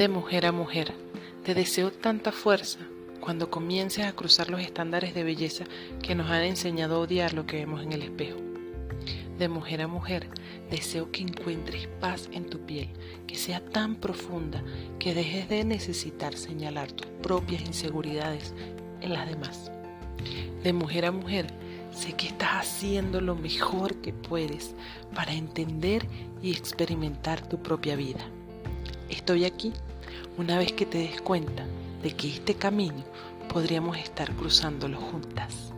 De mujer a mujer, te deseo tanta fuerza cuando comiences a cruzar los estándares de belleza que nos han enseñado a odiar lo que vemos en el espejo. De mujer a mujer, deseo que encuentres paz en tu piel, que sea tan profunda que dejes de necesitar señalar tus propias inseguridades en las demás. De mujer a mujer, sé que estás haciendo lo mejor que puedes para entender y experimentar tu propia vida. Estoy aquí una vez que te des cuenta de que este camino podríamos estar cruzándolo juntas.